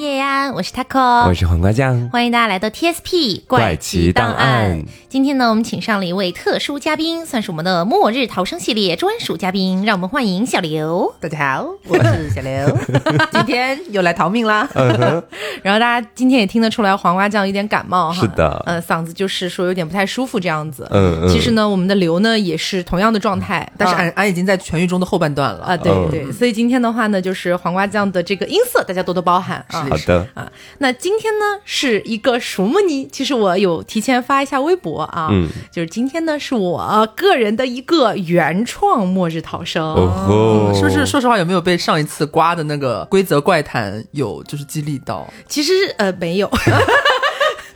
Yeah. 安，我是 taco，我是黄瓜酱，欢迎大家来到 TSP 怪奇档案。今天呢，我们请上了一位特殊嘉宾，算是我们的末日逃生系列专属嘉宾，让我们欢迎小刘。大家好，我是小刘，今天又来逃命啦。然后大家今天也听得出来，黄瓜酱有点感冒哈，是的，呃，嗓子就是说有点不太舒服这样子。嗯嗯。其实呢，我们的刘呢也是同样的状态，但是俺俺已经在痊愈中的后半段了啊。对对，所以今天的话呢，就是黄瓜酱的这个音色，大家多多包涵啊。好的啊，那今天呢是一个什么呢？其实我有提前发一下微博啊，嗯，就是今天呢是我个人的一个原创末日逃生，哦，是不是？说实话，有没有被上一次刮的那个规则怪谈有就是激励到？其实呃没有。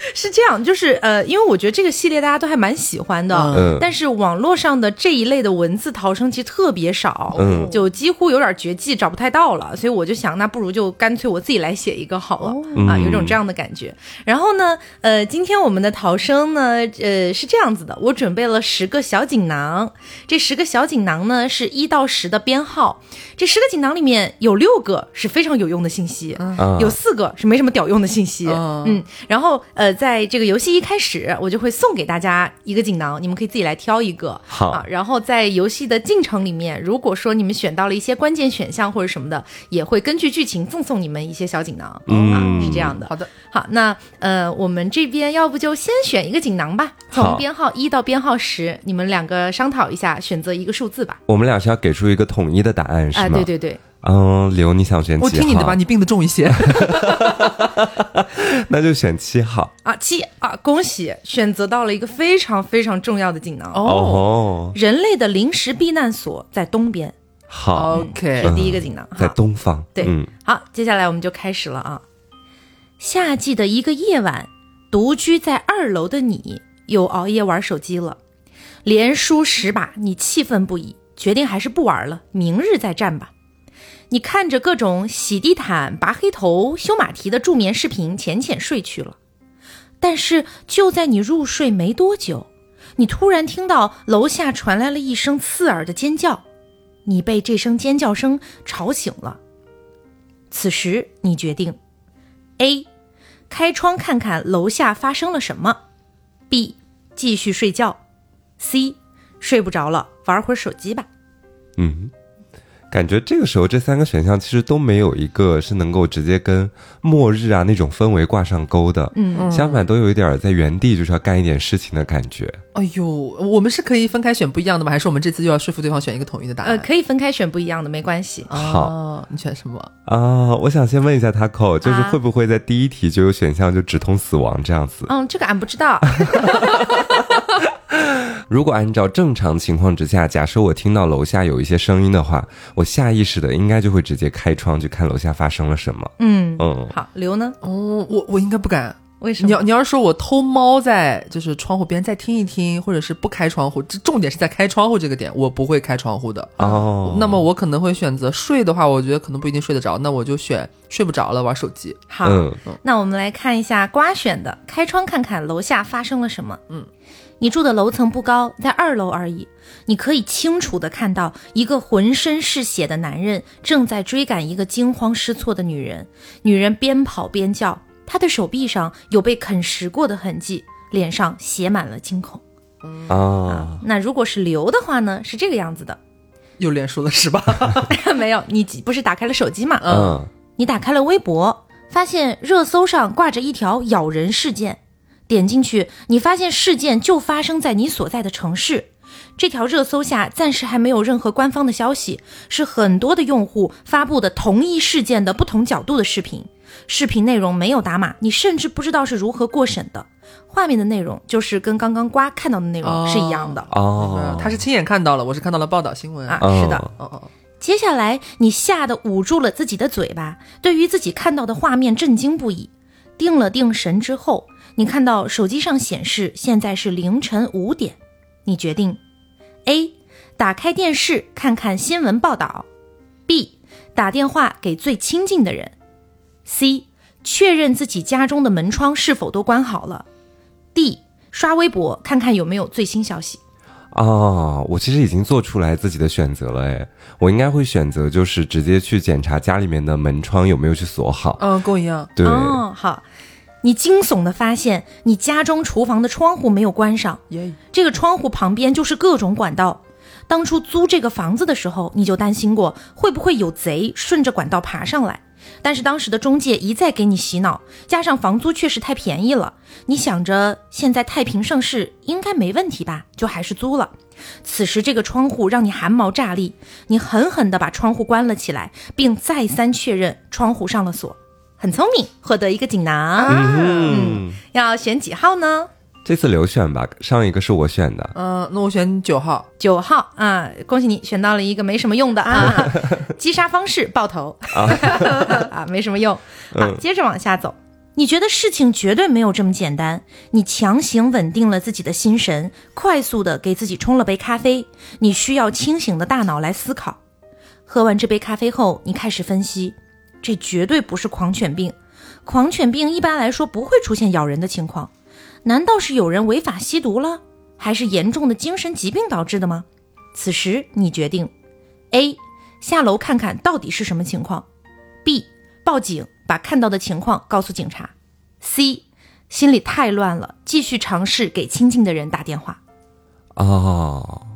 是这样，就是呃，因为我觉得这个系列大家都还蛮喜欢的，嗯，但是网络上的这一类的文字逃生其实特别少，嗯，就几乎有点绝迹，找不太到了，所以我就想，那不如就干脆我自己来写一个好了，啊，有种这样的感觉。然后呢，呃，今天我们的逃生呢，呃，是这样子的，我准备了十个小锦囊，这十个小锦囊呢是一到十的编号，这十个锦囊里面有六个是非常有用的信息，有四个是没什么屌用的信息，嗯，然后呃。在这个游戏一开始，我就会送给大家一个锦囊，你们可以自己来挑一个。好啊，然后在游戏的进程里面，如果说你们选到了一些关键选项或者什么的，也会根据剧情赠送你们一些小锦囊。嗯，是这样的。好的，好，那呃，我们这边要不就先选一个锦囊吧，从编号一到编号十，你们两个商讨一下，选择一个数字吧。我们俩是要给出一个统一的答案，是吗？对对对。嗯，刘，你想选几号？我听你的吧，你病得重一些。那就选七号啊，七啊，恭喜选择到了一个非常非常重要的锦囊哦。人类的临时避难所在东边。好，OK，是第一个锦囊，在东方。对，好，接下来我们就开始了啊。夏季的一个夜晚，独居在二楼的你又熬夜玩手机了，连输十把，你气愤不已，决定还是不玩了，明日再战吧。你看着各种洗地毯、拔黑头、修马蹄的助眠视频，浅浅睡去了。但是就在你入睡没多久，你突然听到楼下传来了一声刺耳的尖叫，你被这声尖叫声吵醒了。此时你决定：A. 开窗看看楼下发生了什么；B. 继续睡觉；C. 睡不着了，玩会儿手机吧。嗯。感觉这个时候这三个选项其实都没有一个是能够直接跟末日啊那种氛围挂上钩的，嗯，相反都有一点在原地就是要干一点事情的感觉。哎呦，我们是可以分开选不一样的吗？还是我们这次又要说服对方选一个统一的答案？呃，可以分开选不一样的，没关系。好，你选什么啊？我想先问一下 Taco，就是会不会在第一题就有选项就直通死亡这样子？嗯，这个俺不知道。如果按照正常情况之下，假设我听到楼下有一些声音的话，我下意识的应该就会直接开窗去看楼下发生了什么。嗯嗯，好，刘呢？哦，我我应该不敢。为什么？你要你要是说我偷猫在就是窗户边再听一听，或者是不开窗户，这重点是在开窗户这个点，我不会开窗户的。哦，那么我可能会选择睡的话，我觉得可能不一定睡得着，那我就选睡不着了，玩手机。好，那我们来看一下瓜选的，开窗看看楼下发生了什么。嗯。你住的楼层不高，在二楼而已。你可以清楚地看到一个浑身是血的男人正在追赶一个惊慌失措的女人。女人边跑边叫，她的手臂上有被啃食过的痕迹，脸上写满了惊恐。啊，那如果是刘的话呢？是这个样子的，又连输了是吧？没有，你不是打开了手机吗？嗯，你打开了微博，发现热搜上挂着一条咬人事件。点进去，你发现事件就发生在你所在的城市。这条热搜下暂时还没有任何官方的消息，是很多的用户发布的同一事件的不同角度的视频。视频内容没有打码，你甚至不知道是如何过审的。画面的内容就是跟刚刚瓜看到的内容是一样的。哦，他是亲眼看到了，我是看到了报道新闻啊。是的。哦哦。接下来你吓得捂住了自己的嘴巴，对于自己看到的画面震惊不已。定了定神之后。你看到手机上显示现在是凌晨五点，你决定：A. 打开电视看看新闻报道；B. 打电话给最亲近的人；C. 确认自己家中的门窗是否都关好了；D. 刷微博看看有没有最新消息。哦，我其实已经做出来自己的选择了，哎，我应该会选择就是直接去检查家里面的门窗有没有去锁好。嗯，跟我一样。对，哦，好，你惊悚的发现你家中厨房的窗户没有关上，耶，这个窗户旁边就是各种管道。当初租这个房子的时候，你就担心过会不会有贼顺着管道爬上来。但是当时的中介一再给你洗脑，加上房租确实太便宜了，你想着现在太平盛世应该没问题吧，就还是租了。此时这个窗户让你汗毛炸立，你狠狠地把窗户关了起来，并再三确认窗户上了锁。很聪明，获得一个锦囊。嗯，要选几号呢？这次留选吧，上一个是我选的。嗯，那我选九号。九号啊，恭喜你选到了一个没什么用的啊，击杀方式爆头 啊，没什么用。好，接着往下走。你觉得事情绝对没有这么简单，你强行稳定了自己的心神，快速的给自己冲了杯咖啡。你需要清醒的大脑来思考。喝完这杯咖啡后，你开始分析，这绝对不是狂犬病。狂犬病一般来说不会出现咬人的情况。难道是有人违法吸毒了，还是严重的精神疾病导致的吗？此时你决定：A. 下楼看看到底是什么情况；B. 报警，把看到的情况告诉警察；C. 心里太乱了，继续尝试给亲近的人打电话。哦。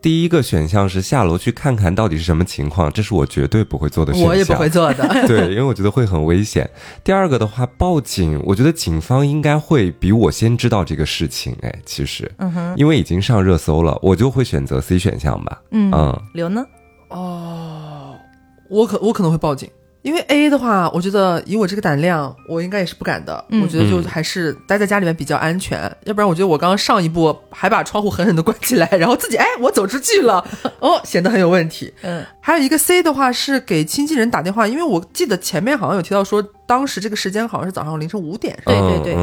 第一个选项是下楼去看看到底是什么情况，这是我绝对不会做的选项。我也不会做的，对，因为我觉得会很危险。第二个的话，报警，我觉得警方应该会比我先知道这个事情。哎，其实，嗯哼，因为已经上热搜了，我就会选择 C 选项吧。嗯嗯，刘呢？哦，我可我可能会报警。因为 A 的话，我觉得以我这个胆量，我应该也是不敢的。我觉得就还是待在家里面比较安全。要不然，我觉得我刚刚上一步还把窗户狠狠的关起来，然后自己哎，我走出去了，哦，显得很有问题。嗯，还有一个 C 的话是给亲近人打电话，因为我记得前面好像有提到说，当时这个时间好像是早上凌晨五点。对对对。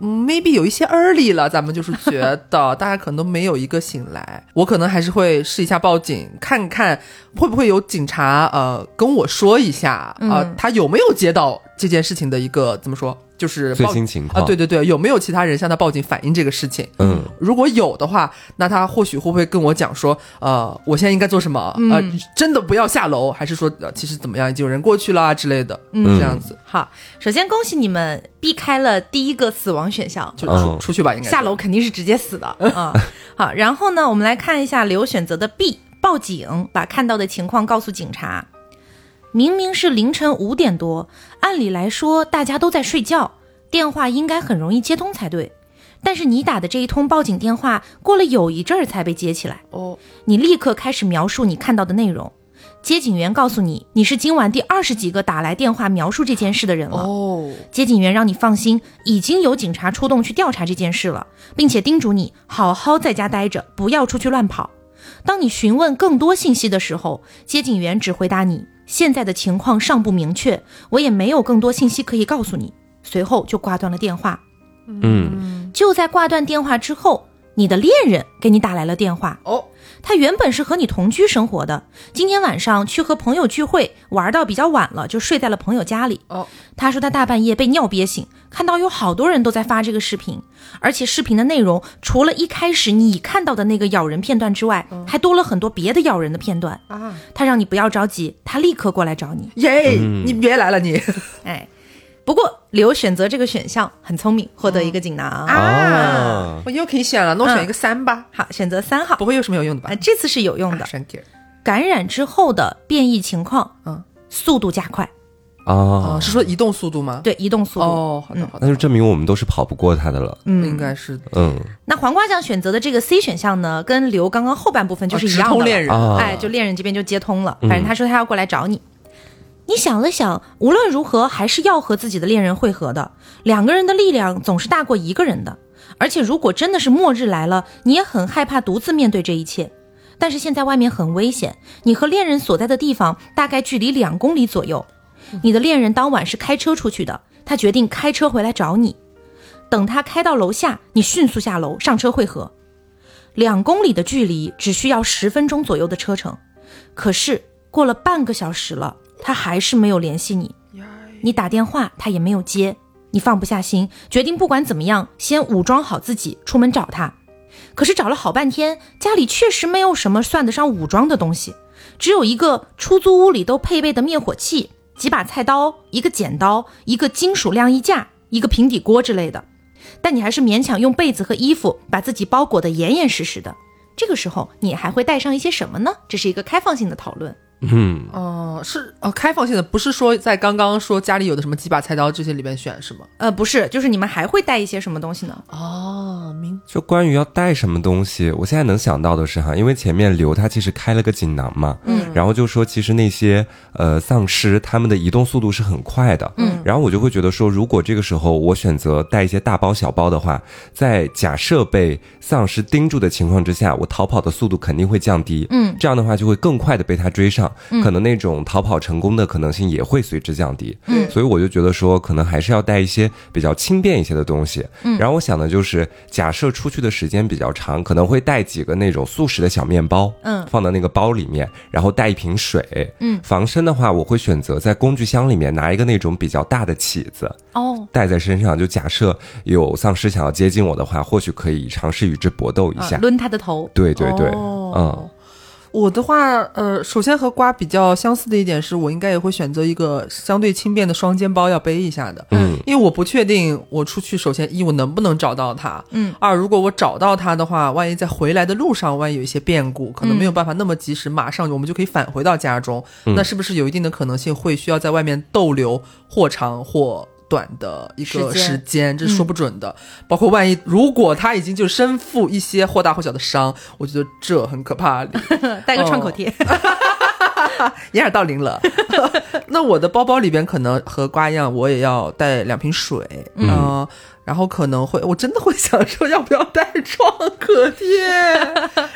Maybe 有一些 early 了，咱们就是觉得 大家可能都没有一个醒来，我可能还是会试一下报警，看看会不会有警察呃跟我说一下啊，他有没有接到这件事情的一个怎么说？就是最新情况啊，对对对，有没有其他人向他报警反映这个事情？嗯，如果有的话，那他或许会不会跟我讲说，呃，我现在应该做什么？呃，真的不要下楼，还是说呃其实怎么样，已经有人过去了之类的？嗯，这样子。好，首先恭喜你们避开了第一个死亡选项，就出出去吧，应该下楼肯定是直接死的啊。好，然后呢，我们来看一下刘选择的 B，报警，把看到的情况告诉警察。明明是凌晨五点多，按理来说大家都在睡觉，电话应该很容易接通才对。但是你打的这一通报警电话，过了有一阵儿才被接起来。哦，你立刻开始描述你看到的内容。接警员告诉你，你是今晚第二十几个打来电话描述这件事的人了。哦，接警员让你放心，已经有警察出动去调查这件事了，并且叮嘱你好好在家待着，不要出去乱跑。当你询问更多信息的时候，接警员只回答你。现在的情况尚不明确，我也没有更多信息可以告诉你。随后就挂断了电话。嗯，就在挂断电话之后，你的恋人给你打来了电话。哦。他原本是和你同居生活的，今天晚上去和朋友聚会，玩到比较晚了，就睡在了朋友家里。哦，他说他大半夜被尿憋醒，看到有好多人都在发这个视频，而且视频的内容除了一开始你看到的那个咬人片段之外，还多了很多别的咬人的片段。啊，他让你不要着急，他立刻过来找你。耶，你别来了你。哎。不过刘选择这个选项很聪明，获得一个锦囊啊！我又可以选了，那我选一个三吧。好，选择三号，不会又是没有用的吧？这次是有用的。感染之后的变异情况，嗯，速度加快啊，是说移动速度吗？对，移动速度。哦，好的，好的，那就证明我们都是跑不过他的了。嗯，应该是的。嗯，那黄瓜酱选择的这个 C 选项呢，跟刘刚刚后半部分就是一样的。直通恋人，哎，就恋人这边就接通了。反正他说他要过来找你。你想了想，无论如何还是要和自己的恋人会合的。两个人的力量总是大过一个人的。而且，如果真的是末日来了，你也很害怕独自面对这一切。但是现在外面很危险，你和恋人所在的地方大概距离两公里左右。你的恋人当晚是开车出去的，他决定开车回来找你。等他开到楼下，你迅速下楼上车会合。两公里的距离只需要十分钟左右的车程，可是过了半个小时了。他还是没有联系你，你打电话他也没有接，你放不下心，决定不管怎么样先武装好自己出门找他。可是找了好半天，家里确实没有什么算得上武装的东西，只有一个出租屋里都配备的灭火器、几把菜刀、一个剪刀、一个金属晾衣架、一个平底锅之类的。但你还是勉强用被子和衣服把自己包裹得严严实实的。这个时候，你还会带上一些什么呢？这是一个开放性的讨论。嗯，哦，是哦，开放性的，不是说在刚刚说家里有的什么几把菜刀这些里边选是吗？呃，不是，就是你们还会带一些什么东西呢？哦，明就关于要带什么东西，我现在能想到的是哈，因为前面刘他其实开了个锦囊嘛，嗯，然后就说其实那些呃丧尸他们的移动速度是很快的，嗯，然后我就会觉得说，如果这个时候我选择带一些大包小包的话，在假设被丧尸盯住的情况之下，我逃跑的速度肯定会降低，嗯，这样的话就会更快的被他追上，可能那种逃跑成功的可能性也会随之降低，嗯。所以我就觉得说，可能还是要带一些比较轻便一些的东西。嗯，然后我想的就是，假设出去的时间比较长，可能会带几个那种速食的小面包，嗯。放到那个包里面，然后带一瓶水。嗯，防身的话，我会选择在工具箱里面拿一个那种比较大的起子哦，带在身上，就假设有丧尸想要接近我的话，或许可以尝试与之搏斗一下。啊抡他的头。对对对，哦。嗯。我的话，呃，首先和瓜比较相似的一点是，我应该也会选择一个相对轻便的双肩包要背一下的，嗯，因为我不确定我出去，首先一我能不能找到它，嗯，二如果我找到它的话，万一在回来的路上，万一有一些变故，可能没有办法那么及时，马上我们就可以返回到家中，那是不是有一定的可能性会需要在外面逗留或长或？短的一个时间，这是说不准的。包括万一如果他已经就身负一些或大或小的伤，我觉得这很可怕。带个创口贴。掩耳盗铃了。那我的包包里边可能和瓜一样，我也要带两瓶水，嗯、呃然后可能会，我真的会想说要不要带创可贴，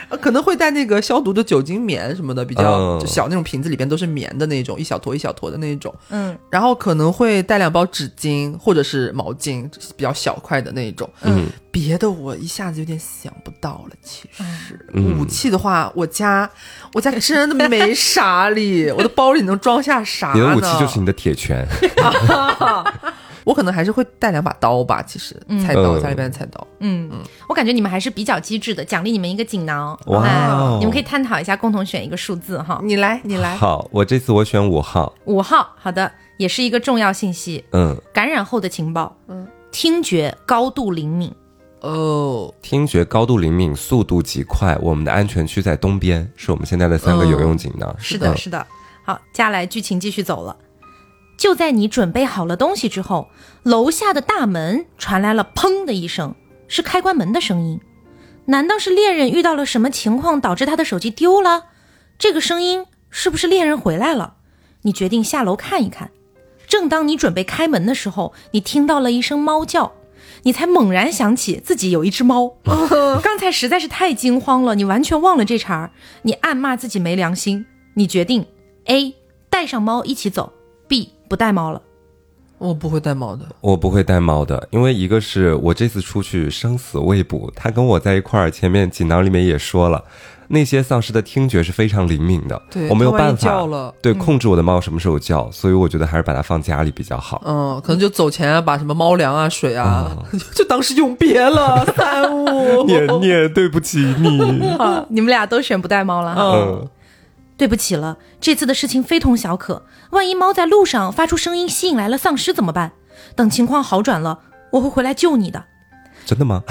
呃可能会带那个消毒的酒精棉什么的，比较小那种瓶子里边都是棉的那种，一小坨一小坨的那种。嗯然后可能会带两包纸巾或者是毛巾，比较小块的那种。嗯，别的我一下子有点想不到了。其实、嗯武器的话，我家我家真的没啥哩，我的包里能装下啥呢？你的武器就是你的铁拳。我可能还是会带两把刀吧。其实菜刀，嗯家里边的菜刀。嗯，我感觉你们还是比较机智的，奖励你们一个锦囊。哇你们可以探讨一下，共同选一个数字哈。你来，你来。好，我这次我选五号。五号，好的，也是一个重要信息，嗯，感染后的情报。嗯，听觉高度灵敏。哦，听觉高度灵敏，速度极快。我们的安全区在东边，是我们现在的三个有用锦囊。是的，嗯是的。好，接下来剧情继续走了。就在你准备好了东西之后，楼下的大门传来了“砰”的一声，是开关门的声音。难道是恋人遇到了什么情况，导致他的手机丢了？这个声音是不是恋人回来了？你决定下楼看一看。正当你准备开门的时候，你听到了一声猫叫，你才猛然想起自己有一只猫。刚才实在是太惊慌了，你完全忘了这茬儿。你暗骂自己没良心。你决定 A 带上猫一起走，B 不带猫了。我不会带猫的。我不会带猫的，因为一个是我这次出去生死未卜，他跟我在一块儿，前面锦囊里面也说了，那些丧尸的听觉是非常灵敏的，对我没有办法叫了对控制我的猫什么时候叫，所以我觉得还是把它放家里比较好。嗯，可能就走前啊，把什么猫粮啊、水啊，就当是永别了。三五，念念，对不起你。好，你们俩都选不带猫了哈。嗯，对不起了，这次的事情非同小可，万一猫在路上发出声音吸引来了丧尸怎么办？等情况好转了，我会回来救你的。真的吗？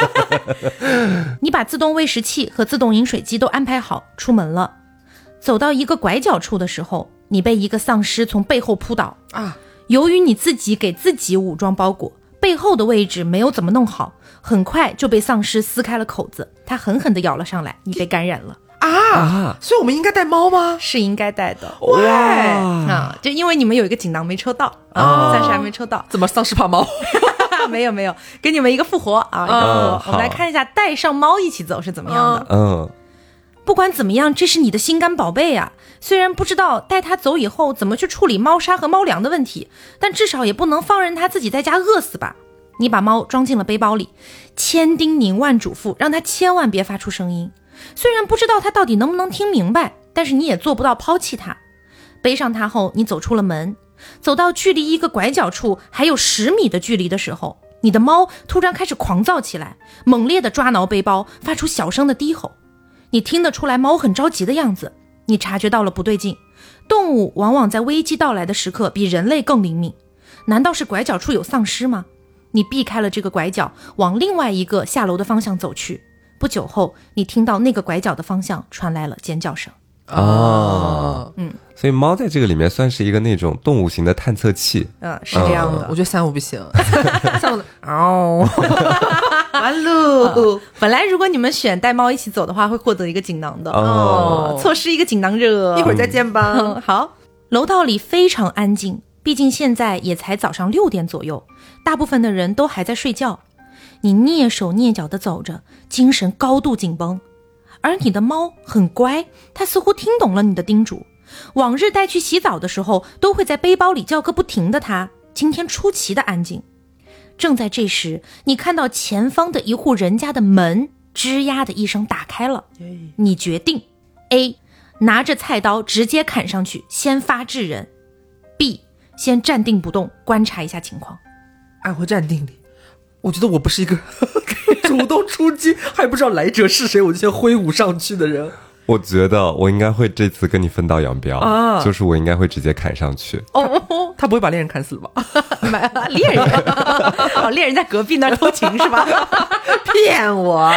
你把自动喂食器和自动饮水机都安排好，出门了。走到一个拐角处的时候，你被一个丧尸从背后扑倒。啊，由于你自己给自己武装包裹，背后的位置没有怎么弄好，很快就被丧尸撕开了口子。它狠狠地咬了上来，你被感染了，啊，所以我们应该带猫吗？是应该带的。哇，啊，就因为你们有一个锦囊没抽到啊，暂时还没抽到。怎么丧尸怕猫？没有没有，给你们一个复活啊！一个复活嗯我们来看一下带上猫一起走是怎么样的。嗯，不管怎么样，这是你的心肝宝贝啊！虽然不知道带它走以后怎么去处理猫砂和猫粮的问题，但至少也不能放任它自己在家饿死吧？你把猫装进了背包里，千叮咛万嘱咐，让它千万别发出声音。虽然不知道它到底能不能听明白，但是你也做不到抛弃它。背上它后，你走出了门，走到距离一个拐角处还有十米的距离的时候，你你的猫突然开始狂躁起来，猛烈地抓挠背包，发出小声的低吼。你听得出来，猫很着急的样子。你察觉到了不对劲，动物往往在危机到来的时刻比人类更灵敏。难道是拐角处有丧尸吗？你避开了这个拐角，往另外一个下楼的方向走去。不久后，你听到那个拐角的方向传来了尖叫声。啊，嗯，所以猫在这个里面算是一个那种动物型的探测器。嗯，是这样的。我觉得三五不行，三五的哦，完喽。本来如果你们选带猫一起走的话，会获得一个锦囊的哦，错失一个锦囊热。一会儿再见吧。好，楼道里非常安静，毕竟现在也才早上六点左右，大部分的人都还在睡觉。你蹑手蹑脚地走着，精神高度紧绷。而你的猫很乖，它似乎听懂了你的叮嘱。往日带去洗澡的时候，都会在背包里叫个不停的它，今天出奇的安静。正在这时，你看到前方的一户人家的门吱呀的一声打开了。你决定：A，拿着菜刀直接砍上去，先发制人；B，先站定不动，观察一下情况。按回站定里。我觉得我不是一个 主动出击还不知道来者是谁，我就先挥舞上去的人。我觉得我应该会这次跟你分道扬镳啊，就是我应该会直接砍上去。哦，他不会把猎人砍死吧？买猎人，哦，猎人在隔壁那偷情是吧？骗我！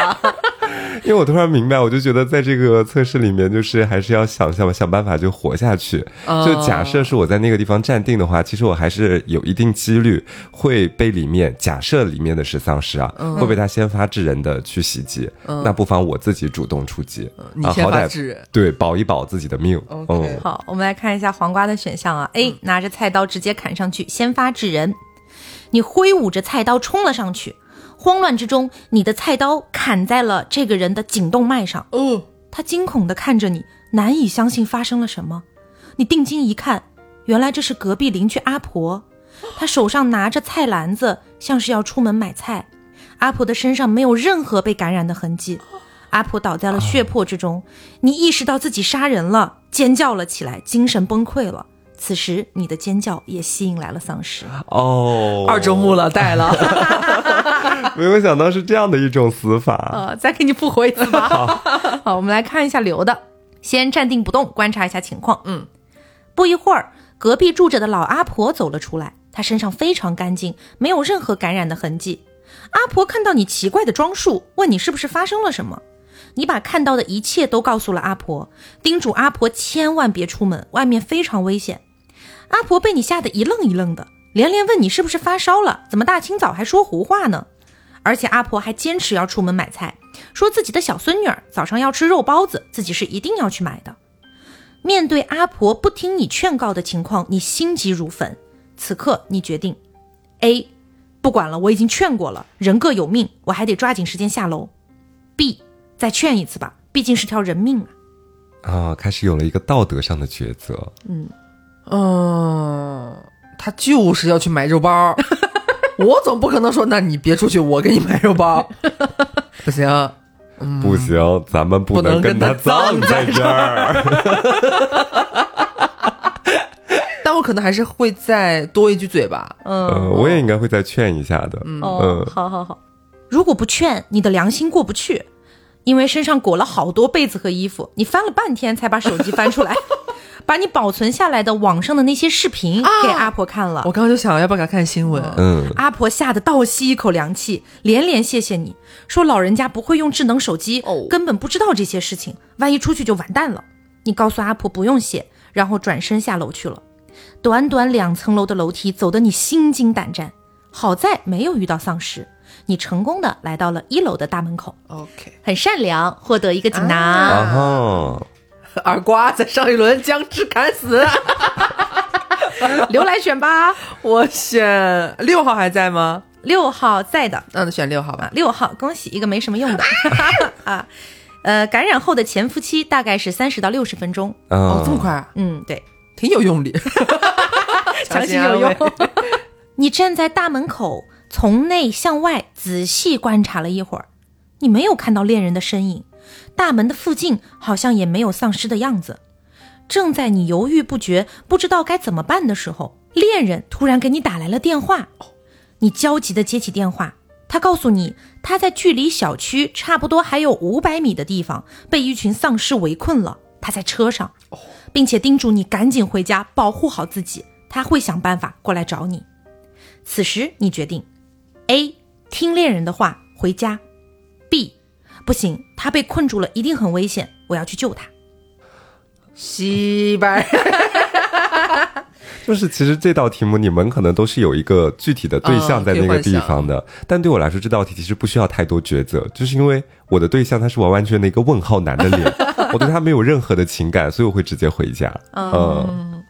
因为我突然明白，我就觉得在这个测试里面，就是还是要想想想办法就活下去。就假设是我在那个地方站定的话，其实我还是有一定几率会被里面假设里面的是丧尸啊，会被他先发制人的去袭击。那不妨我自己主动出击，你先发制人，对，保一保自己的命。嗯，好，我们来看一下黄瓜的选项啊。A 拿着菜刀直接砍上去，先发制人。你挥舞着菜刀冲了上去。慌乱之中，你的菜刀砍在了这个人的颈动脉上。哦，他惊恐地看着你，难以相信发生了什么。你定睛一看，原来这是隔壁邻居阿婆，她手上拿着菜篮子，像是要出门买菜。阿婆的身上没有任何被感染的痕迹，阿婆倒在了血泊之中。你意识到自己杀人了，尖叫了起来，精神崩溃了。此时，你的尖叫也吸引来了丧尸。哦，二周目了，带了。没有想到是这样的一种死法。呃，再给你复活一次吧。好，我们来看一下刘的。先站定不动，观察一下情况。嗯。不一会儿，隔壁住着的老阿婆走了出来。她身上非常干净，没有任何感染的痕迹。阿婆看到你奇怪的装束，问你是不是发生了什么。你把看到的一切都告诉了阿婆，叮嘱阿婆千万别出门，外面非常危险。阿婆被你吓得一愣一愣的，连连问你是不是发烧了？怎么大清早还说胡话呢？而且阿婆还坚持要出门买菜，说自己的小孙女儿早上要吃肉包子，自己是一定要去买的。面对阿婆不听你劝告的情况，你心急如焚。此刻你决定：A，不管了，我已经劝过了，人各有命，我还得抓紧时间下楼。B，再劝一次吧，毕竟是条人命啊。啊，开始有了一个道德上的抉择。嗯。嗯，他就是要去买肉包，我总不可能说，那你别出去，我给你买肉包，不行，不行，咱们不能跟他葬在这儿。但我可能还是会再多一句嘴吧，嗯，我也应该会再劝一下的，嗯，好好好，如果不劝，你的良心过不去，因为身上裹了好多被子和衣服，你翻了半天才把手机翻出来。把你保存下来的网上的那些视频给阿婆看了，我刚刚就想要不要给她看新闻。嗯，阿婆吓得倒吸一口凉气，连连谢谢你说老人家不会用智能手机，根本不知道这些事情，万一出去就完蛋了。你告诉阿婆不用谢，然后转身下楼去了。短短两层楼的楼梯走得你心惊胆战，好在没有遇到丧尸，你成功的来到了一楼的大门口。OK，很善良，获得一个锦囊。二瓜在上一轮将之砍死，刘来选吧，我选六号还在吗？六号在的，那选六号吧。六号，恭喜一个没什么用的 啊。呃，感染后的潜伏期大概是三十到六十分钟。哦，这么快？嗯，对，挺有用的，强行有用。你站在大门口，从内向外仔细观察了一会儿，你没有看到恋人的身影。大门的附近好像也没有丧尸的样子。正在你犹豫不决、不知道该怎么办的时候，恋人突然给你打来了电话。你焦急地接起电话，他告诉你他在距离小区差不多还有五百米的地方被一群丧尸围困了，他在车上，并且叮嘱你赶紧回家保护好自己，他会想办法过来找你。此时你决定：A 听恋人的话回家；B 不行，他被困住了，一定很危险，我要去救他。西班 就是其实这道题目你们可能都是有一个具体的对象在那个地方的，但对我来说这道题其实不需要太多抉择，就是因为我的对象他是完完全全的一个问号男的脸，我对他没有任何的情感，所以我会直接回家。嗯，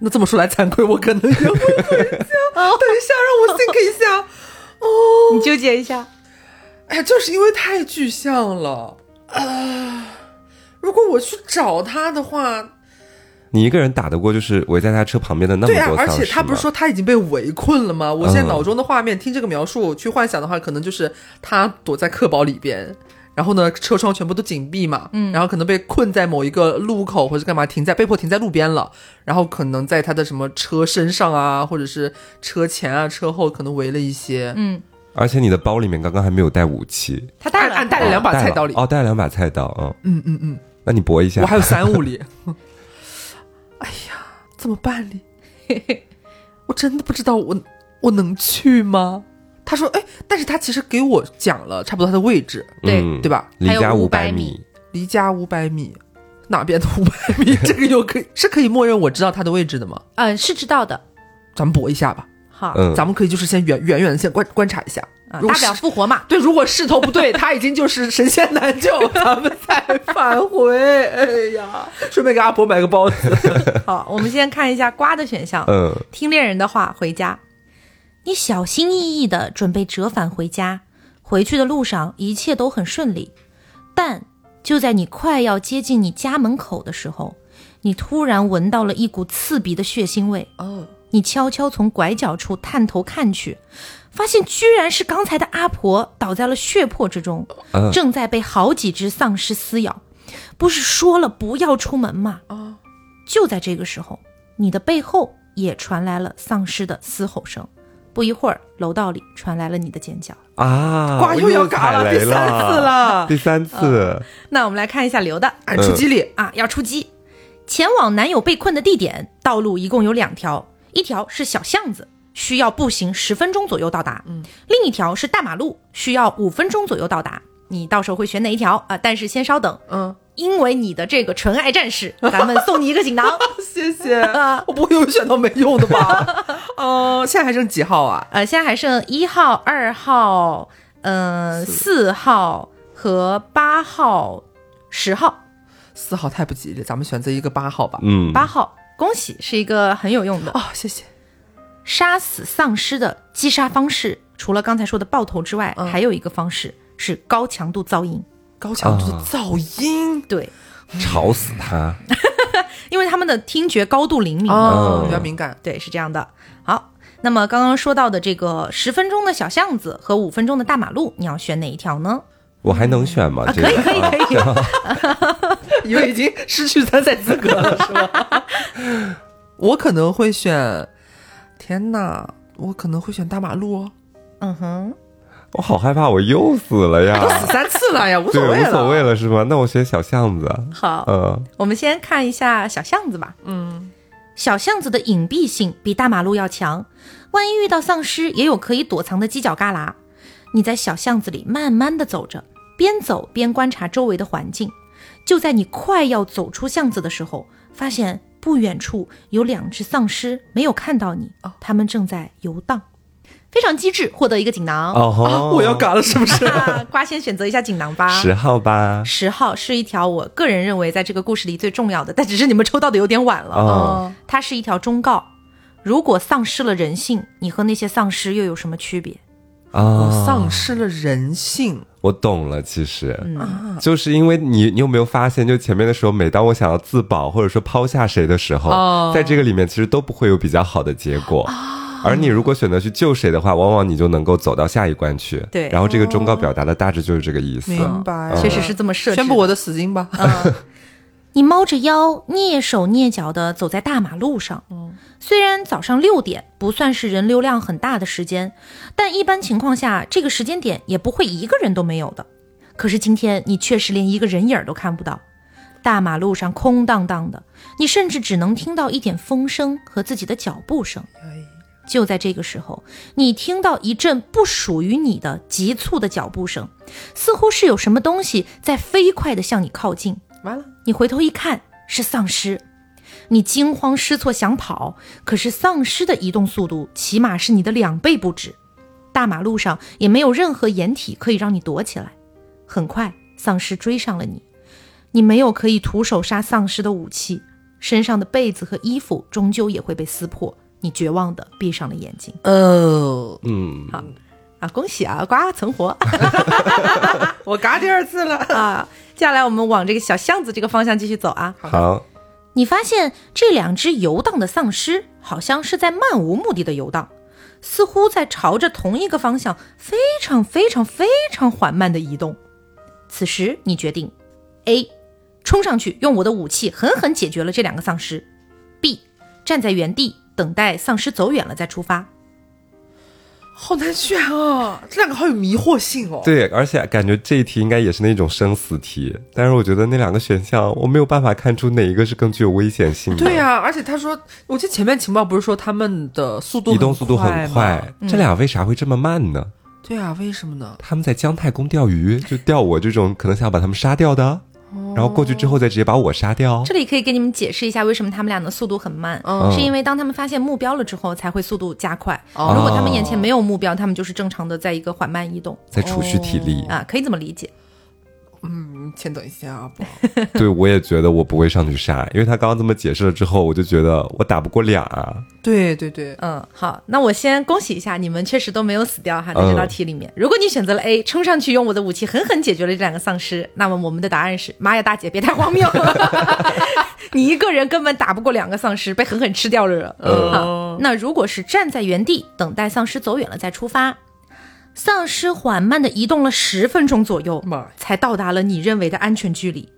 那这么说来惭愧，我可能也会回家。等一下，让我 think 一下。哦，你纠结一下。哎，就是因为太具象了啊！如果我去找他的话。你一个人打得过就是围在他车旁边的那么多对啊，而且他不是说他已经被围困了吗？我现在脑中的画面，听这个描述去幻想的话，可能就是他躲在客堡里边，然后呢，车窗全部都紧闭嘛，嗯，然后可能被困在某一个路口或者干嘛，停在被迫停在路边了，然后可能在他的什么车身上啊，或者是车前啊、车后可能围了一些，嗯，而且你的包里面刚刚还没有带武器，他带了。带了两把菜刀，里。哦，带了两把菜刀，嗯嗯嗯嗯，那你搏一下，我还有三五里。哎呀，怎么办哩？我真的不知道我我能去吗？他说：“哎，但是他其实给我讲了差不多他的位置，对对吧？离家五百米，离家五百米，哪边的五百米？这个又可以是可以默认我知道他的位置的吗？嗯，是知道的。咱们搏一下吧。好，咱们可以就是先远远远的先观观察一下。”大不了复活嘛？对，如果势头不对，他已经就是神仙难救，咱们再返回。哎呀，顺便给阿婆买个包子。好，我们先看一下瓜的选项。嗯，听恋人的话回家。你小心翼翼的准备折返回家，回去的路上一切都很顺利。但就在你快要接近你家门口的时候，你突然闻到了一股刺鼻的血腥味。哦，你悄悄从拐角处探头看去。发现居然是刚才的阿婆倒在了血泊之中，正在被好几只丧尸撕咬。不是说了不要出门吗？啊！就在这个时候，你的背后也传来了丧尸的嘶吼声。不一会儿，楼道里传来了你的尖叫。啊！瓜又要嘎了，第三次了，第三次。那我们来看一下刘的，出击里啊，要出击，前往男友被困的地点。道路一共有两条，一条是小巷子。需要步行十分钟左右到达，嗯，另一条是大马路，需要五分钟左右到达。你到时候会选哪一条啊？但是先稍等，嗯，因为你的这个纯爱战士，咱们送你一个锦囊，谢谢。我不会又选到没用的吧？嗯，现在还剩几号啊？呃，现在还剩一号、二号、嗯，四号和八号、十号。四号太不吉利，咱们选择一个八号吧。嗯，八号，恭喜，是一个很有用的哦，谢谢。杀死丧尸的击杀方式，除了刚才说的爆头之外，还有一个方式是高强度噪音。高强度的噪音，对，吵死他，因为他们的听觉高度灵敏，哦，比较敏感。对，是这样的。好，那么刚刚说到的这个十分钟的小巷子和五分钟的大马路，你要选哪一条呢？我还能选吗？可以，可以，可以。因为已经失去参赛资格了，是吗？我可能会选。天哪，我可能会选大马路。嗯哼，我好害怕，我又死了呀！都死三次了呀，无所谓了，无所谓了是吗？那我选小巷子。好，嗯，我们先看一下小巷子吧。嗯，小巷子的隐蔽性比大马路要强，万一遇到丧尸，也有可以躲藏的犄角旮旯。你在小巷子里慢慢的走着，边走边观察周围的环境。就在你快要走出巷子的时候，发现。不远处有两只丧尸，没有看到你，他们正在游荡，非常机智，获得一个锦囊。哦，我要嘎了，是不是？瓜先选择一下锦囊吧。十号吧。十号是一条我个人认为在这个故事里最重要的，但只是你们抽到的有点晚了。哦，它是一条忠告：如果丧失了人性，你和那些丧尸又有什么区别？啊，丧失了人性，我懂了。其实，嗯就是因为你，你有没有发现，就前面的时候，每当我想要自保或者说抛下谁的时候，在这个里面其实都不会有比较好的结果。而你如果选择去救谁的话，往往你就能够走到下一关去。对，然后这个忠告表达的大致就是这个意思。明白，确实是这么设。宣布我的死因吧。你猫着腰，蹑手蹑脚地走在大马路上。虽然早上六点不算是人流量很大的时间，但一般情况下，这个时间点也不会一个人都没有的。可是今天你确实连一个人影都看不到，大马路上空荡荡的，你甚至只能听到一点风声和自己的脚步声。就在这个时候，你听到一阵不属于你的急促的脚步声，似乎是有什么东西在飞快地向你靠近。完了，你回头一看，是丧尸。你惊慌失措想跑，可是丧尸的移动速度起码是你的两倍不止。大马路上也没有任何掩体可以让你躲起来。很快，丧尸追上了你，你没有可以徒手杀丧尸的武器，身上的被子和衣服终究也会被撕破。你绝望的闭上了眼睛。哦，嗯，好啊，恭喜啊，瓜存活 我嘎第二次了。啊！接下来我们往这个小巷子这个方向继续走啊。好，你发现这两只游荡的丧尸好像是在漫无目的的游荡，似乎在朝着同一个方向非常非常非常缓慢的移动。此时你决定：A. 冲上去用我的武器狠狠解决了这两个丧尸；B. 站在原地等待丧尸走远了再出发。好难选啊，这两个好有迷惑性哦。对，而且感觉这一题应该也是那种生死题，但是我觉得那两个选项我没有办法看出哪一个是更具有危险性的。对呀、而且他说，我记得前面情报不是说他们的速度移动速度很快这俩为啥会这么慢呢？对啊，为什么呢？他们在姜太公钓鱼，就钓我这种可能想把他们杀掉的，然后过去之后再直接把我杀掉。这里可以给你们解释一下为什么他们俩的速度很慢，嗯。是因为当他们发现目标了之后才会速度加快。哦。如果他们眼前没有目标，他们就是正常的在一个缓慢移动。在储蓄体力，啊，可以这么理解。嗯，先等一下啊，不，对我也觉得我不会上去杀，因为他刚刚这么解释了之后，我就觉得我打不过俩啊。对对对，嗯，好，那我先恭喜一下，你们确实都没有死掉哈，在这道题里面。如果你选择了 A，冲上去用我的武器狠狠解决了这两个丧尸，那么我们的答案是：妈呀，大姐别太荒谬，你一个人根本打不过两个丧尸，被狠狠吃掉了。嗯好，那如果是站在原地等待丧尸走远了再出发，丧尸缓慢地移动了十分钟左右，才到达了你认为的安全距离。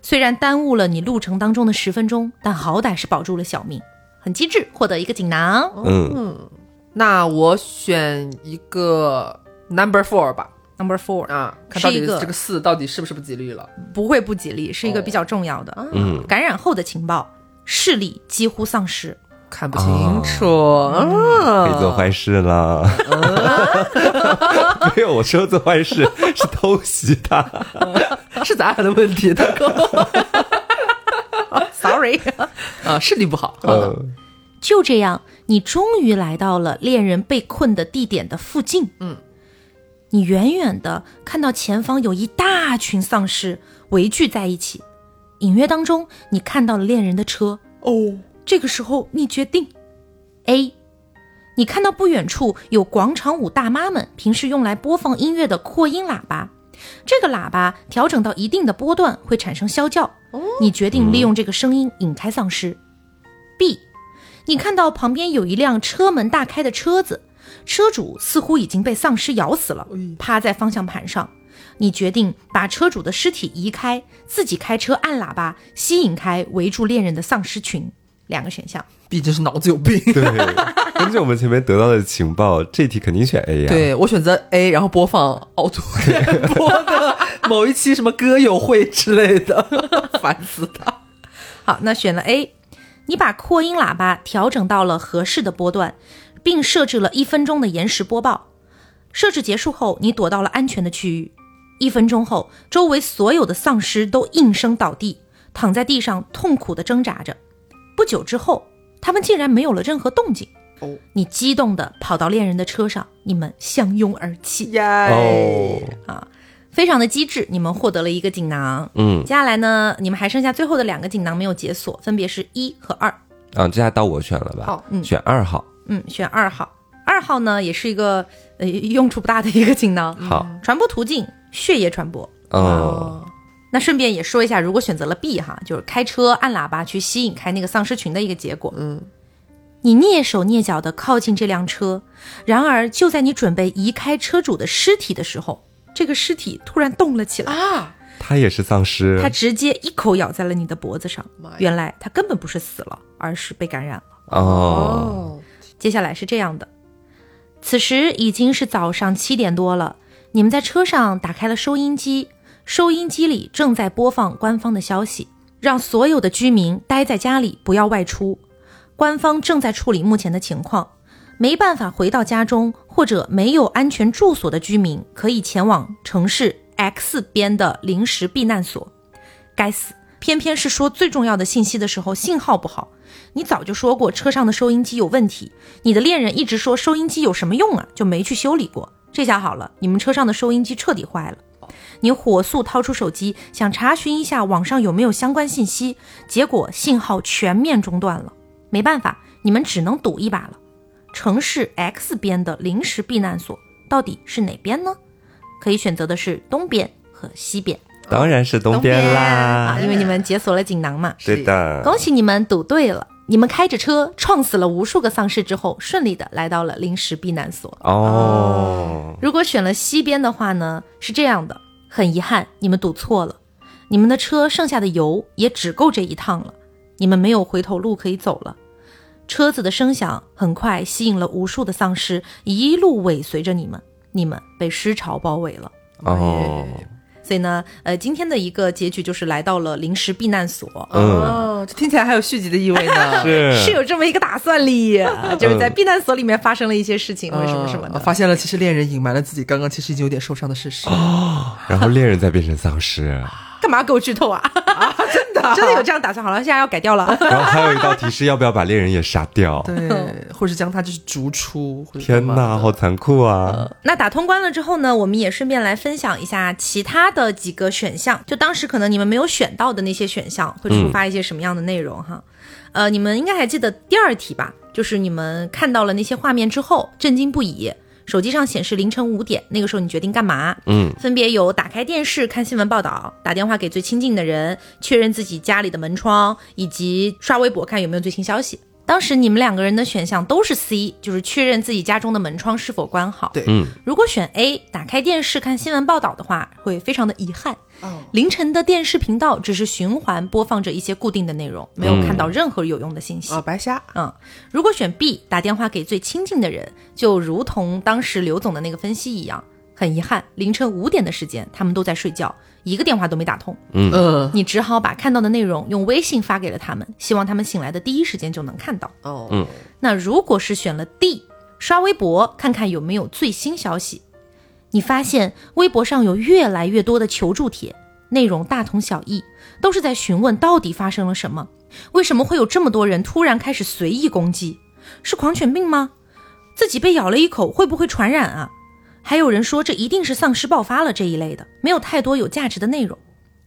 虽然耽误了你路程当中的十分钟，但好歹是保住了小命，很机智，获得一个锦囊。嗯，那我选一个 number four 吧。Number four 啊，看到底个这个四到底是不是不吉利了？不会不吉利，是一个比较重要的。嗯感染后的情报，视力几乎丧失。看不清楚，啊可以做坏事了。没有，我说做坏事 是偷袭他。是咱俩的问题，大哥 Sorry，啊，视力不好。嗯，就这样，你终于来到了恋人被困的地点的附近。嗯，你远远的看到前方有一大群丧尸围聚在一起，隐约当中你看到了恋人的车。哦，这个时候，你决定 A，你看到不远处有广场舞大妈们平时用来播放音乐的扩音喇叭，这个喇叭调整到一定的波段会产生啸叫。你决定利用这个声音引开丧尸。B，你看到旁边有一辆车门大开的车子，车主似乎已经被丧尸咬死了，趴在方向盘上。你决定把车主的尸体移开，自己开车按喇叭，吸引开围住恋人的丧尸群。两个选项，毕竟是脑子有病。对，根据我们前面得到的情报，这题肯定选 A 呀、对我选择 A，然后播放凹凸电波的某一期什么歌友会之类的，烦死他。好，那选了 A，你把扩音喇叭调整到了合适的波段，并设置了一分钟的延时播报。设置结束后，你躲到了安全的区域。一分钟后，周围所有的丧尸都应声倒地，躺在地上痛苦地挣扎着。不久之后，他们竟然没有了任何动静。哦你激动的跑到恋人的车上，你们相拥而泣，耶啊，非常的机智。你们获得了一个锦囊。嗯接下来呢，你们还剩下最后的两个锦囊没有解锁，分别是一和二。啊，这下到我选了吧？好嗯选二号。嗯，选二号。二号呢，也是一个呃用处不大的一个锦囊。好，传播途径血液传播。哦，那顺便也说一下，如果选择了 B 哈，就是开车按喇叭去吸引开那个丧尸群的一个结果。嗯，你蹑手蹑脚的靠近这辆车，然而就在你准备移开车主的尸体的时候，这个尸体突然动了起来。啊，他也是丧尸，他直接一口咬在了你的脖子上。原来他根本不是死了，而是被感染了。哦，接下来是这样的，此时已经是早上七点多了，你们在车上打开了收音机，收音机里正在播放官方的消息，让所有的居民待在家里，不要外出。官方正在处理目前的情况，没办法回到家中或者没有安全住所的居民，可以前往城市 X 边的临时避难所。该死，偏偏是说最重要的信息的时候信号不好。你早就说过车上的收音机有问题，你的恋人一直说收音机有什么用啊，就没去修理过。这下好了，你们车上的收音机彻底坏了。你火速掏出手机，想查询一下网上有没有相关信息，结果信号全面中断了。没办法，你们只能赌一把了。城市 X 边的临时避难所到底是哪边呢？可以选择的是东边和西边当然是东边啦啊，，因为你们解锁了锦囊嘛。对的，恭喜你们赌对了！你们开着车撞死了无数个丧尸之后，顺利的来到了临时避难所。哦，如果选了西边的话呢，是这样的，很遗憾，你们赌错了。你们的车剩下的油也只够这一趟了，你们没有回头路可以走了。车子的声响很快吸引了无数的丧尸，一路尾随着你们，你们被尸潮包围了。哦，所以呢，呃，今天的一个结局就是来到了临时避难所。嗯，哦，这听起来还有续集的意味呢。是是有这么一个打算力，就是在 避难所里面发生了一些事情，或者什么什么的。啊发现了其实恋人隐瞒了自己刚刚其实已经有点受伤的事实。哦然后恋人再变成丧尸，干嘛给我剧透啊？真的 真的有这样打算？好了，现在要改掉了。然后还有一道题是要不要把猎人也杀掉？对，或者是将他就是逐出。天干嘛哪，好残酷啊！那打通关了之后呢，我们也顺便来分享一下其他的几个选项，就当时可能你们没有选到的那些选项会触发一些什么样的内容哈。呃，你们应该还记得第二题吧？就是你们看到了那些画面之后震惊不已，手机上显示凌晨五点，那个时候你决定干嘛？嗯，分别有打开电视看新闻报道，打电话给最亲近的人，确认自己家里的门窗，以及刷微博看有没有最新消息。当时你们两个人的选项都是 C，就是确认自己家中的门窗是否关好。对嗯，如果选 A，打开电视看新闻报道的话，会非常的遗憾。哦凌晨的电视频道只是循环播放着一些固定的内容，没有看到任何有用的信息。啊，白瞎。嗯，如果选 B，打电话给最亲近的人，就如同当时刘总的那个分析一样，很遗憾，凌晨五点的时间，他们都在睡觉，一个电话都没打通，嗯，你只好把看到的内容用微信发给了他们，希望他们醒来的第一时间就能看到。哦，嗯那如果是选了 D，刷微博看看有没有最新消息，你发现微博上有越来越多的求助帖，内容大同小异，都是在询问到底发生了什么，为什么会有这么多人突然开始随意攻击？是狂犬病吗？自己被咬了一口会不会传染啊？还有人说这一定是丧尸爆发了这一类的，没有太多有价值的内容。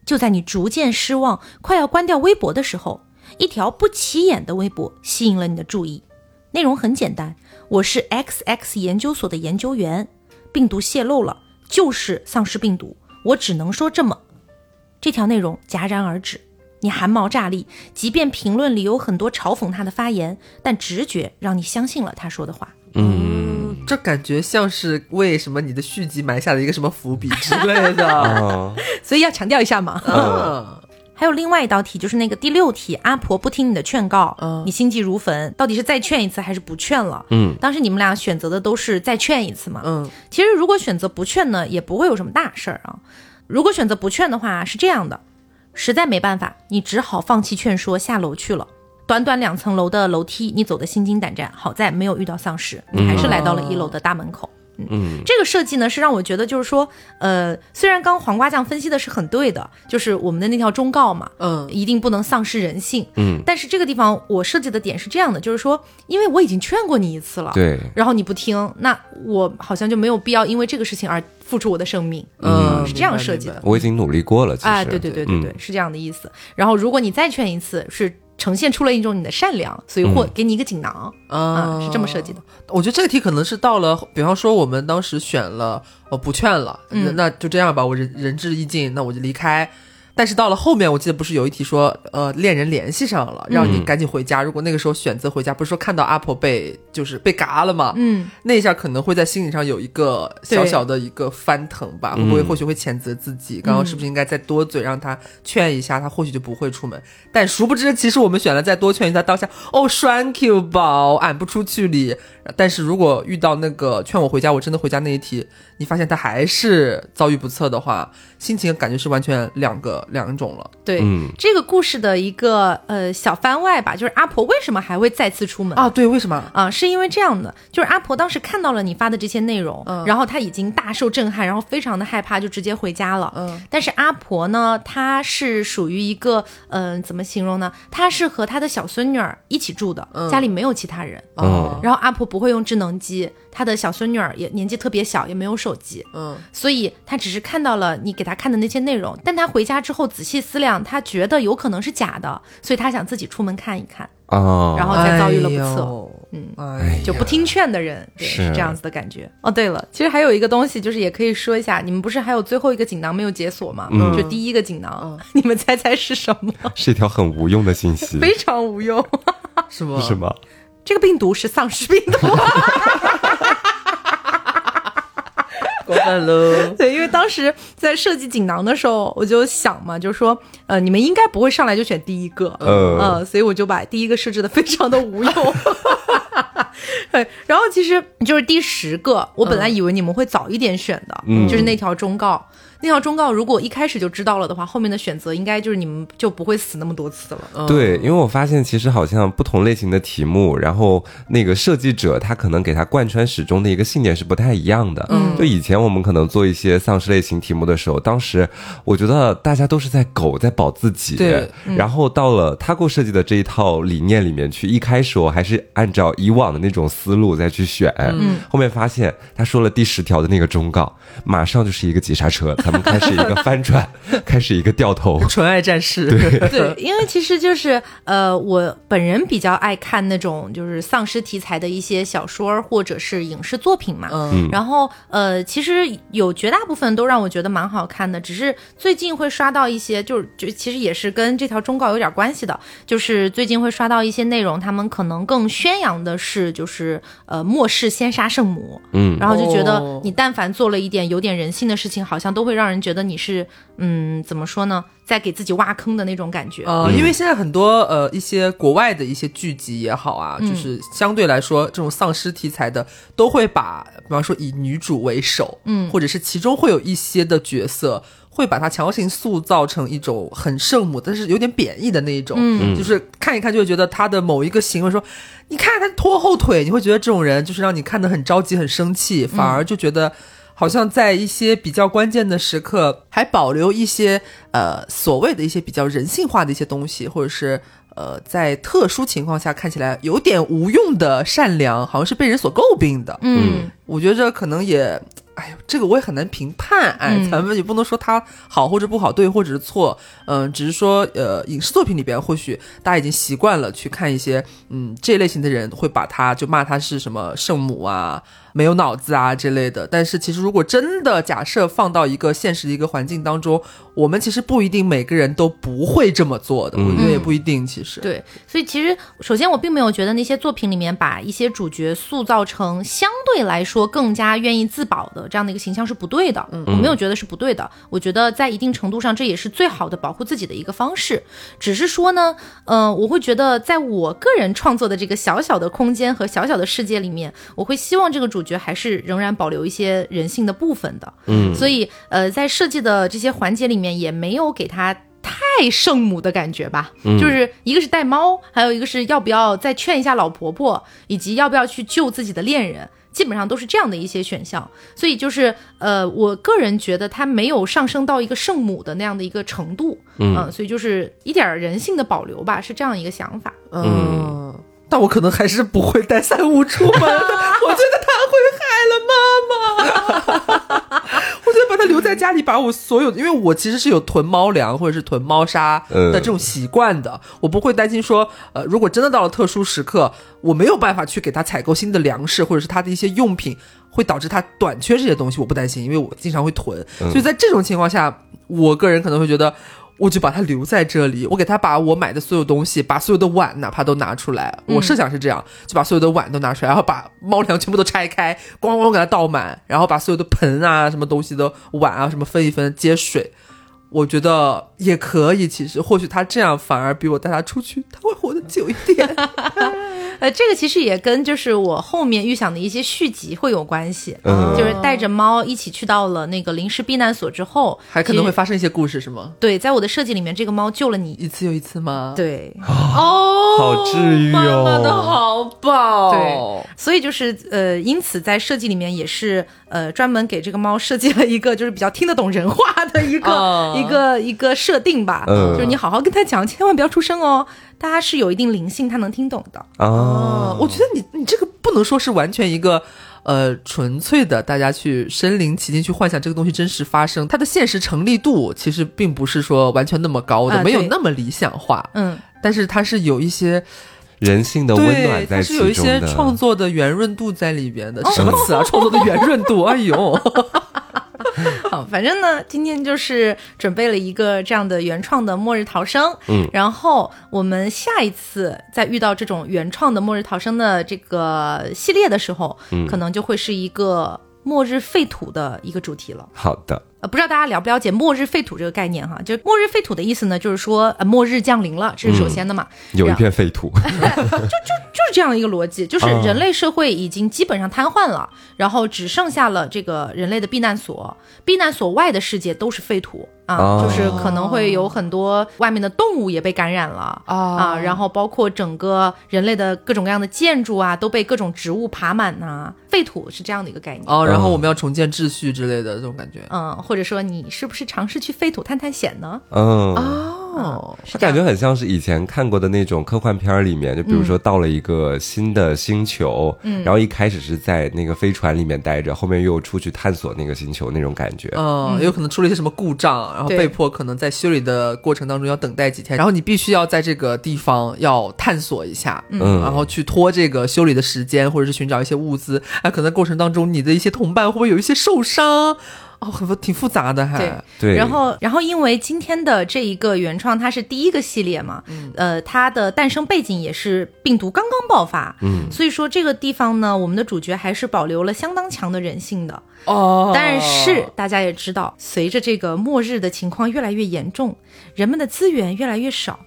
就在你逐渐失望、快要关掉微博的时候，一条不起眼的微博吸引了你的注意。内容很简单，我是 XX 研究所的研究员，病毒泄露了，就是丧尸病毒，我只能说这么。这条内容戛然而止，你汗毛炸立。即便评论里有很多嘲讽他的发言，但直觉让你相信了他说的话。嗯，这感觉像是为什么你的续集埋下了一个什么伏笔之类的。哦，所以要强调一下嘛。嗯，还有另外一道题，就是那个第六题，阿婆不听你的劝告，嗯你心急如焚，到底是再劝一次还是不劝了？嗯，当时你们俩选择的都是再劝一次嘛。嗯，其实如果选择不劝呢，也不会有什么大事儿啊。如果选择不劝的话，是这样的，实在没办法，你只好放弃劝说，下楼去了。短短两层楼的楼梯，你走得心惊胆战，好在没有遇到丧尸，你还是来到了一楼的大门口。嗯，这个设计呢，是让我觉得就是说，呃，虽然刚刚黄瓜酱分析的是很对的，就是我们的那条忠告嘛，嗯。一定不能丧失人性。嗯，但是这个地方我设计的点是这样的，就是说，因为我已经劝过你一次了，对，然后你不听，那我好像就没有必要因为这个事情而付出我的生命。嗯，是这样设计的。我已经努力过了，其实，啊，对对对对对，嗯。是这样的意思。然后如果你再劝一次，是呈现出了一种你的善良，所以或嗯给你一个锦囊啊，啊是这么设计的。我觉得这个题可能是到了，比方说我们当时选了，我不劝了，嗯那那就这样吧，我仁仁至义尽，那我就离开。但是到了后面，我记得不是有一题说，呃，恋人联系上了，让你赶紧回家。如果那个时候选择回家，不是说看到阿婆被就是被嘎了吗？嗯，那一下可能会在心理上有一个小小的一个翻腾吧，会不会或许会谴责自己，刚刚是不是应该再多嘴让他劝一下，他或许就不会出门。但殊不知，其实我们选了再多劝一下，当下哦，thank you 宝，俺不出去哩。但是如果遇到那个劝我回家，我真的回家那一题，你发现他还是遭遇不测的话，心情感觉是完全两个两种了。对，这个故事的一个呃小番外吧，就是阿婆为什么还会再次出门啊？对，为什么啊？是因为这样的，就是阿婆当时看到了你发的这些内容，然后她已经大受震撼，然后非常的害怕，就直接回家了。嗯，但是阿婆呢，她是属于一个嗯，怎么形容呢？她是和她的小孙女儿一起住的，家里没有其他人。哦，然后阿婆不会用智能机，他的小孙女儿也年纪特别小，也没有手机。嗯，所以他只是看到了你给他看的那些内容，但他回家之后仔细思量。他觉得有可能是假的，所以他想自己出门看一看哦，然后才遭遇了不测，嗯，就不听劝的人是这样子的感觉。哦，对了，其实还有一个东西，就是也可以说一下，你们不是还有最后一个锦囊没有解锁吗？就第一个锦囊，你们猜猜是什么？是一条很无用的信息，非常无用，是吗？什么？这个病毒是丧尸病毒。过分喽！对，因为当时在设计锦囊的时候，我就想嘛，就是说，呃，你们应该不会上来就选第一个，嗯，所以我就把第一个设置的非常的无用。对，然后其实就是第十个，我本来以为你们会早一点选的，就是那条忠告。那条忠告如果一开始就知道了的话，后面的选择应该就是你们就不会死那么多次了。对，因为我发现其实好像不同类型的题目，然后那个设计者他可能给他贯穿始终的一个信念是不太一样的。嗯，就以前我们可能做一些丧尸类型题目的时候，当时我觉得大家都是在狗在保自己。对。然后到了他给我设计的这一套理念里面去，一开始我还是按照以往的那种思路再去选。嗯。后面发现他说了第十条的那个忠告，马上就是一个急刹车。咱们开始一个翻转，开始一个掉头，纯爱战士。对，因为其实就是呃，我本人比较爱看那种就是丧尸题材的一些小说或者是影视作品嘛。嗯。然后呃，其实有绝大部分都让我觉得蛮好看的，只是最近会刷到一些，就是就其实也是跟这条忠告有点关系的，就是最近会刷到一些内容，他们可能更宣扬的是就是呃末世先杀圣母。嗯。然后就觉得你但凡做了一点有点人性的事情，好像都会让人觉得。你是嗯，怎么说呢？在给自己挖坑的那种感觉。呃，因为现在很多呃一些国外的一些剧集也好啊，就是相对来说这种丧尸题材的，都会把比方说以女主为首，嗯，或者是其中会有一些的角色，会把它强行塑造成一种很圣母，但是有点贬义的那一种，嗯，就是看一看就会觉得他的某一个行为，说你看他拖后腿，你会觉得这种人就是让你看得很着急、很生气，反而就觉得。好像在一些比较关键的时刻，还保留一些呃所谓的一些比较人性化的一些东西，或者是呃在特殊情况下看起来有点无用的善良，好像是被人所诟病的。嗯，我觉得这可能也。哎呦，这个我也很难评判，哎，咱们也不能说它好或者不好，对或者是错，嗯，只是说，呃，影视作品里边或许大家已经习惯了去看一些，嗯，这类型的人会把他就骂他是什么圣母啊，没有脑子啊之类的。但是其实如果真的假设放到一个现实的一个环境当中，我们其实不一定每个人都不会这么做的，我觉得也不一定。其实对，所以其实首先我并没有觉得那些作品里面把一些主角塑造成相对来说更加愿意自保的。这样的一个形象是不对的，嗯我没有觉得是不对的。我觉得在一定程度上，这也是最好的保护自己的一个方式。只是说呢，嗯，我会觉得，在我个人创作的这个小小的空间和小小的世界里面，我会希望这个主角还是仍然保留一些人性的部分的。嗯，所以呃，在设计的这些环节里面，也没有给他太圣母的感觉吧。就是一个是带猫，还有一个是要不要再劝一下老婆婆，以及要不要去救自己的恋人。基本上都是这样的一些选项，所以就是呃，我个人觉得它没有上升到一个圣母的那样的一个程度，嗯，所以就是一点人性的保留吧，是这样一个想法，嗯，但我可能还是不会带三五出门的，我觉得他留在家里，把我所有，因为我其实是有囤猫粮或者是囤猫砂的这种习惯的，我不会担心说，呃，如果真的到了特殊时刻。我没有办法去给他采购新的粮食，或者是他的一些用品，会导致他短缺这些东西，我不担心，因为我经常会囤。所以在这种情况下，我个人可能会觉得，我就把它留在这里，我给他把我买的所有东西，把所有的碗哪怕都拿出来。我设想是这样，就把所有的碗都拿出来，然后把猫粮全部都拆开，咣咣给它倒满，然后把所有的盆啊、什么东西的碗啊什么分一分接水。我觉得也可以，其实或许他这样反而比我带他出去，他会活得久一点。呃，这个其实也跟就是我后面预想的一些续集会有关系，嗯，就是带着猫一起去到了那个临时避难所之后，还可能会发生一些故事，是吗？对，在我的设计里面，这个猫救了你一次又一次吗？对，哦，好治愈哦，妈妈的好饱，对，所以就是呃，因此在设计里面也是呃，专门给这个猫设计了一个就是比较听得懂人话的一个一个一个设定吧，就是你好好跟它讲，千万不要出声哦。大家是有一定灵性，它能听懂的哦。我觉得你你这个不能说是完全一个呃纯粹的，大家去身临其境去幻想这个东西真实发生，它的现实成立度其实并不是说完全那么高的，没有那么理想化。嗯，但是它是有一些人性的温暖在其中的，是有一些创作的圆润度在里边的。什么词啊？创作的圆润度？哎呦！好，反正呢，今天就是准备了一个这样的原创的末日逃生。嗯，然后我们下一次再遇到这种原创的末日逃生的这个系列的时候，嗯，可能就会是一个末日废土的一个主题了。好的。呃，不知道大家了不了解“末日废土”这个概念哈？就“末日废土”的意思呢，就是说呃，末日降临了，这是首先的嘛。有一片废土，就就就是这样一个逻辑，就是人类社会已经基本上瘫痪了，然后只剩下了这个人类的避难所，避难所外的世界都是废土啊，就是可能会有很多外面的动物也被感染了啊，然后包括整个人类的各种各样的建筑啊，都被各种植物爬满呐，废土是这样的一个概念。哦，然后我们要重建秩序之类的这种感觉，嗯。或者说你是不是尝试去废土探探险呢？嗯。哦，我感觉很像是以前看过的那种科幻片里面，就比如说到了一个新的星球，嗯，然后一开始是在那个飞船里面待着，后面又出去探索那个星球那种感觉。嗯，有可能出了一些什么故障，然后被迫可能在修理的过程当中要等待几天，然后你必须要在这个地方要探索一下，嗯，然后去拖这个修理的时间，或者是寻找一些物资。哎，可能过程当中你的一些同伴会不会有一些受伤？哦，很挺复杂的，还对。然后，然后，因为今天的这一个原创，它是第一个系列嘛，呃，它的诞生背景也是病毒刚刚爆发，嗯，所以说这个地方呢，我们的主角还是保留了相当强的人性的哦。但是大家也知道，随着这个末日的情况越来越严重，人们的资源越来越少，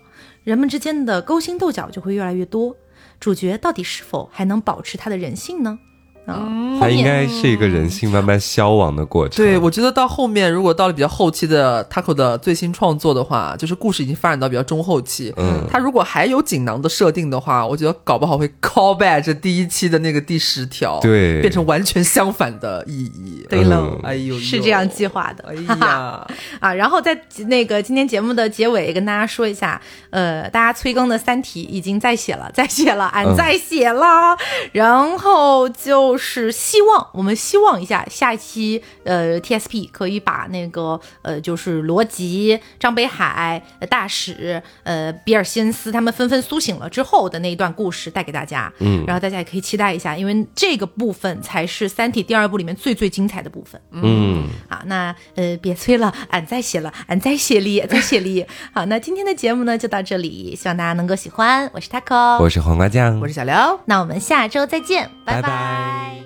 人们之间的勾心斗角就会越来越多，主角到底是否还能保持他的人性呢？嗯，它应该是一个人性慢慢消亡的过程。对，我觉得到后面，如果到了比较后期的 Taco 的最新创作的话，就是故事已经发展到比较中后期。嗯，他如果还有锦囊的设定的话，我觉得搞不好会 call back 这第一期的那个第十条，对，变成完全相反的意义。对了，哎呦，是这样计划的。哎呀，啊，然后在那个今天节目的结尾跟大家说一下，呃，大家催更的《三体》已经在写了，在写了，俺在写了，然后就。就是希望我们希望一下下一期呃 TSP 可以把那个呃就是罗辑、张北海、大使、呃比尔辛斯他们纷纷苏醒了之后的那一段故事带给大家，嗯，然后大家也可以期待一下，因为这个部分才是《三体》第二部里面最最精彩的部分，嗯，好，那呃别催了，俺再写了，俺再写力，再写力，好，那今天的节目呢就到这里，希望大家能够喜欢，我是 Taco，我是黄瓜酱，我是小刘，那我们下周再见，拜拜。